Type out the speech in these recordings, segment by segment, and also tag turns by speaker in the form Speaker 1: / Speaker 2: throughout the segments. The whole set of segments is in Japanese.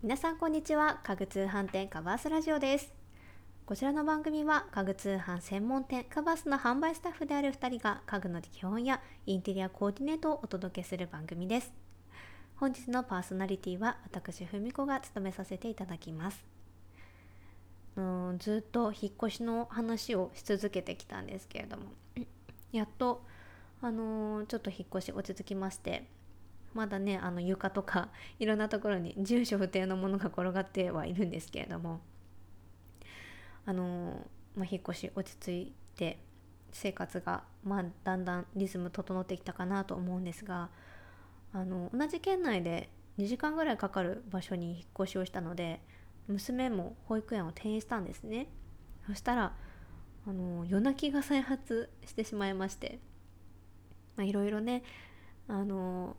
Speaker 1: 皆さんこんにちは。家具通販店カバースラジオです。こちらの番組は家具通販専門店カバースの販売スタッフである2人が家具の基本やインテリアコーディネートをお届けする番組です。本日のパーソナリティは私ふみこが務めさせていただきます。うんずっと引っ越しの話をし続けてきたんですけれどもやっとあのー、ちょっと引っ越し落ち着きましてまだねあの床とか いろんなところに住所不定のものが転がってはいるんですけれども。あの、まあ、引っ越し落ち着いて生活が、まあ、だんだんリズム整ってきたかなと思うんですがあの同じ県内で2時間ぐらいかかる場所に引っ越しをしたので娘も保育園を転園したんですね。そしたらあの夜泣きが再発してしまいましていろいろねあの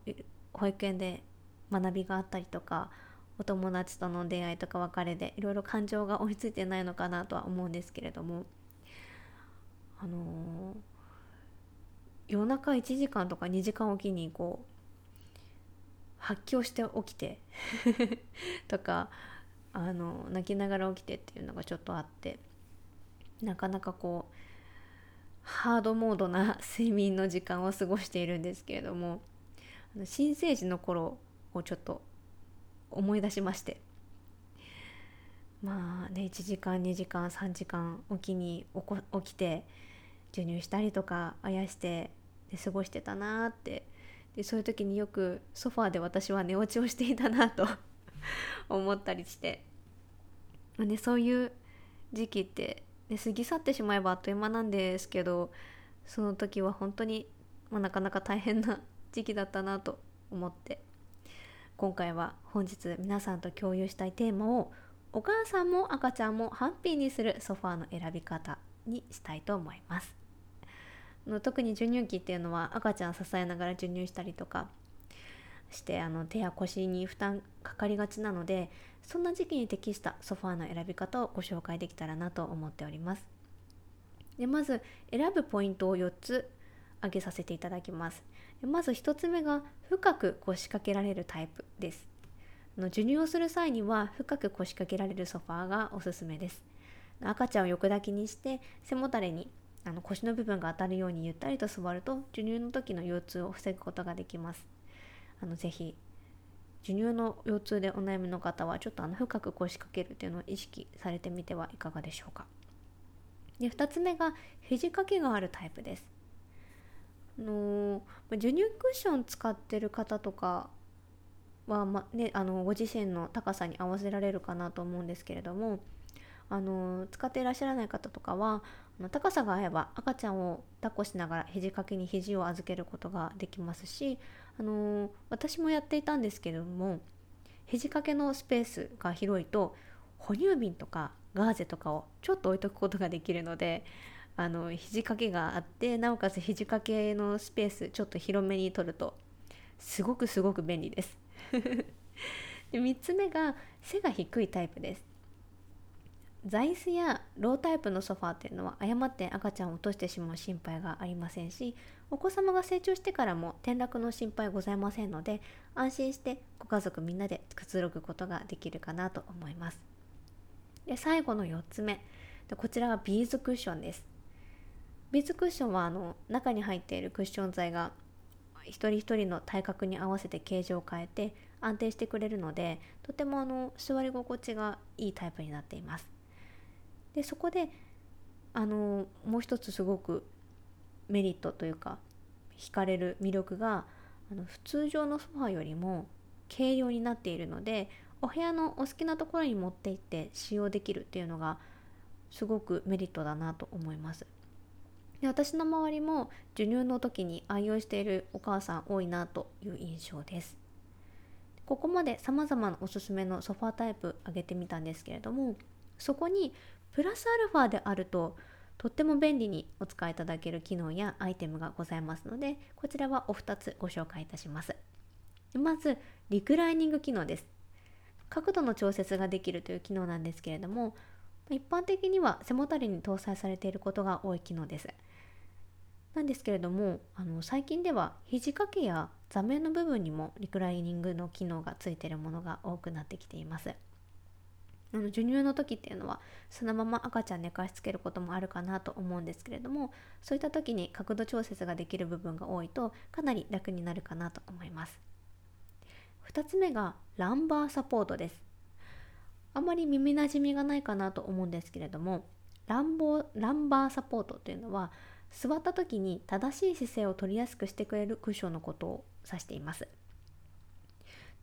Speaker 1: 保育園で学びがあったりとかお友達との出会いとか別れでいろいろ感情が追いついてないのかなとは思うんですけれどもあのー、夜中1時間とか2時間おきにこう発狂して起きて とかあの泣きながら起きてっていうのがちょっとあってなかなかこうハードモードな睡眠の時間を過ごしているんですけれども新生児の頃をちょっと思い出しまして。まあね1時間2時間3時間おきに起きて授乳したりとかあやしてで過ごしてたなって。でそういう時によくソファーで私は寝落ちをしていたなと 思ったりして、まあね、そういう時期ってで過ぎ去ってしまえばあっという間なんですけどその時は本当に、まあ、なかなか大変な時期だったなと思って今回は本日皆さんと共有したいテーマをお母さんも赤ちゃんもハッピーにするソファーの選び方にしたいと思います。特に授乳期っていうのは赤ちゃん支えながら授乳したりとかしてあの手や腰に負担かかりがちなのでそんな時期に適したソファーの選び方をご紹介できたらなと思っております。でまず選ぶポイントを4つ挙げさせていただきます。まず1つ目が深く腰掛けられるタイプです。の授乳をする際には深く腰掛けられるソファーがおすすめです。赤ちゃんを横抱きにして背もたれにあの腰の部分が当たるようにゆったりと座ると授乳の時の腰痛を防ぐことができます。あのぜひ授乳の腰痛でお悩みの方はちょっとあの深く腰掛けるというのを意識されてみてはいかがでしょうか。で2つ目が肘掛けがあるタイプです。の授乳クッション使ってる方とかは、まね、あのご自身の高さに合わせられるかなと思うんですけれどもあの使っていらっしゃらない方とかは高さが合えば赤ちゃんを抱っこしながら肘掛けに肘を預けることができますし、あの私もやっていたんですけれども肘掛けのスペースが広いと哺乳瓶とかガーゼとかをちょっと置いとくことができるのであの肘掛けがあってなおかつ肘掛けのスペースちょっと広めに取るとすごくすごく便利です。で3つ目が背が低いタイプです。座椅子やロータイプのソファーっていうのは誤って赤ちゃんを落としてしまう心配がありませんしお子様が成長してからも転落の心配ございませんので安心してご家族みんなでくつろぐことができるかなと思います。で最後の4つ目。でこちらはビーズクッションです。ビーズクッションはあの中に入っているクッション材が一人一人の体格に合わせて形状を変えて安定してくれるのでとてもあの座り心地がいいタイプになっていますでそこであのもう一つすごくメリットというか惹かれる魅力があの普通常のソファーよりも軽量になっているのでお部屋のお好きなところに持って行って使用できるっていうのがすごくメリットだなと思います。で私の周りも授乳の時に愛用しているお母さん多いなという印象です。ここまで様々なおすすめのソファータイプ挙げてみたんですけれどもそこにプラスアルファであるととっても便利にお使いいただける機能やアイテムがございますのでこちらはお二つご紹介いたします。まずリクライニング機能です。角度の調節ができるという機能なんですけれども一般的には背もたれに搭載されていることが多い機能です。なんですけれどもあの最近では肘掛けや座面の部分にもリクライニングの機能がついているものが多くなってきています。あの授乳の時っていうのはそのまま赤ちゃん寝かしつけることもあるかなと思うんですけれどもそういった時に角度調節ができる部分が多いとかなり楽になるかなと思います。2つ目がランバーサポートです。あまり耳なじみがないかなと思うんですけれどもランボランバーサポートというのは座った時に正しい姿勢を取りやすくしてくれるクッションのことを指しています。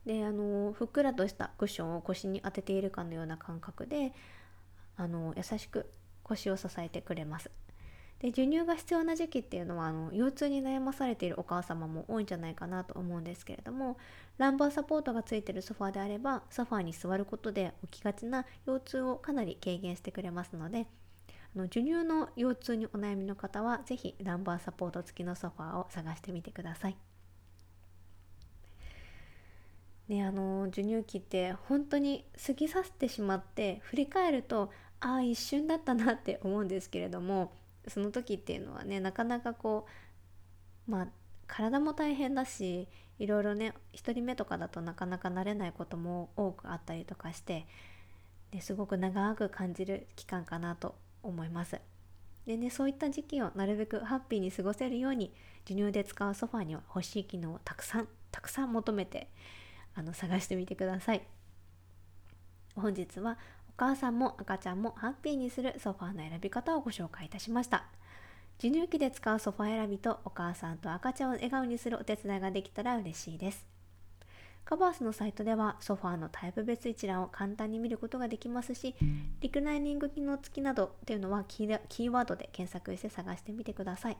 Speaker 1: であのふっくらとしたクッションを腰に当てているかのような感覚であの優しく腰を支えてくれます。で授乳が必要な時期っていうのはあの腰痛に悩まされているお母様も多いんじゃないかなと思うんですけれどもランバーサポートがついてるソファーであればソファーに座ることで起きがちな腰痛をかなり軽減してくれますのでの授乳の腰痛にお悩みの方は是非ランバーサポート付きのソファーを探してみてください。ね、あの授乳期って本当に過ぎ去ってしまって振り返るとああ一瞬だったなって思うんですけれどもその時っていうのはねなかなかこうまあ体も大変だしいろいろね1人目とかだとなかなか慣れないことも多くあったりとかしてですごく長く感じる期間かなと思います。でねそういった時期をなるべくハッピーに過ごせるように授乳で使うソファには欲しい機能をたくさんたくさん求めてあの探してみてください。本日はお母さんも赤ちゃんもハッピーにするソファーの選び方をご紹介いたしました授乳期で使うソファ選びとお母さんと赤ちゃんを笑顔にするお手伝いができたら嬉しいですカバースのサイトではソファーのタイプ別一覧を簡単に見ることができますしリクライニング機能付きなどっていうのはキーワードで検索して探してみてください。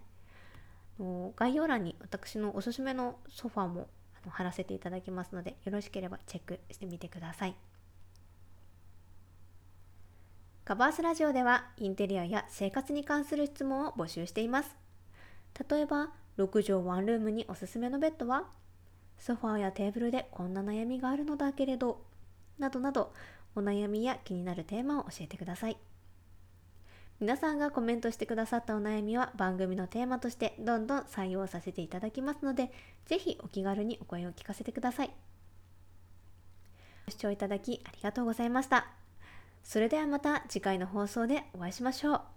Speaker 1: 概要欄に私のおすすめのソファーも貼らせていただきますのでよろしければチェックしてみてください。カバースラジオではインテリアや生活に関する質問を募集しています。例えば、6畳ワンルームにおすすめのベッドは？ソファーやテーブルでこんな悩みがあるのだけれど、などなどお悩みや気になるテーマを教えてください。皆さんがコメントしてくださったお悩みは番組のテーマとしてどんどん採用させていただきますので、ぜひお気軽にお声を聞かせてください。ご視聴いただきありがとうございました。それではまた次回の放送でお会いしましょう。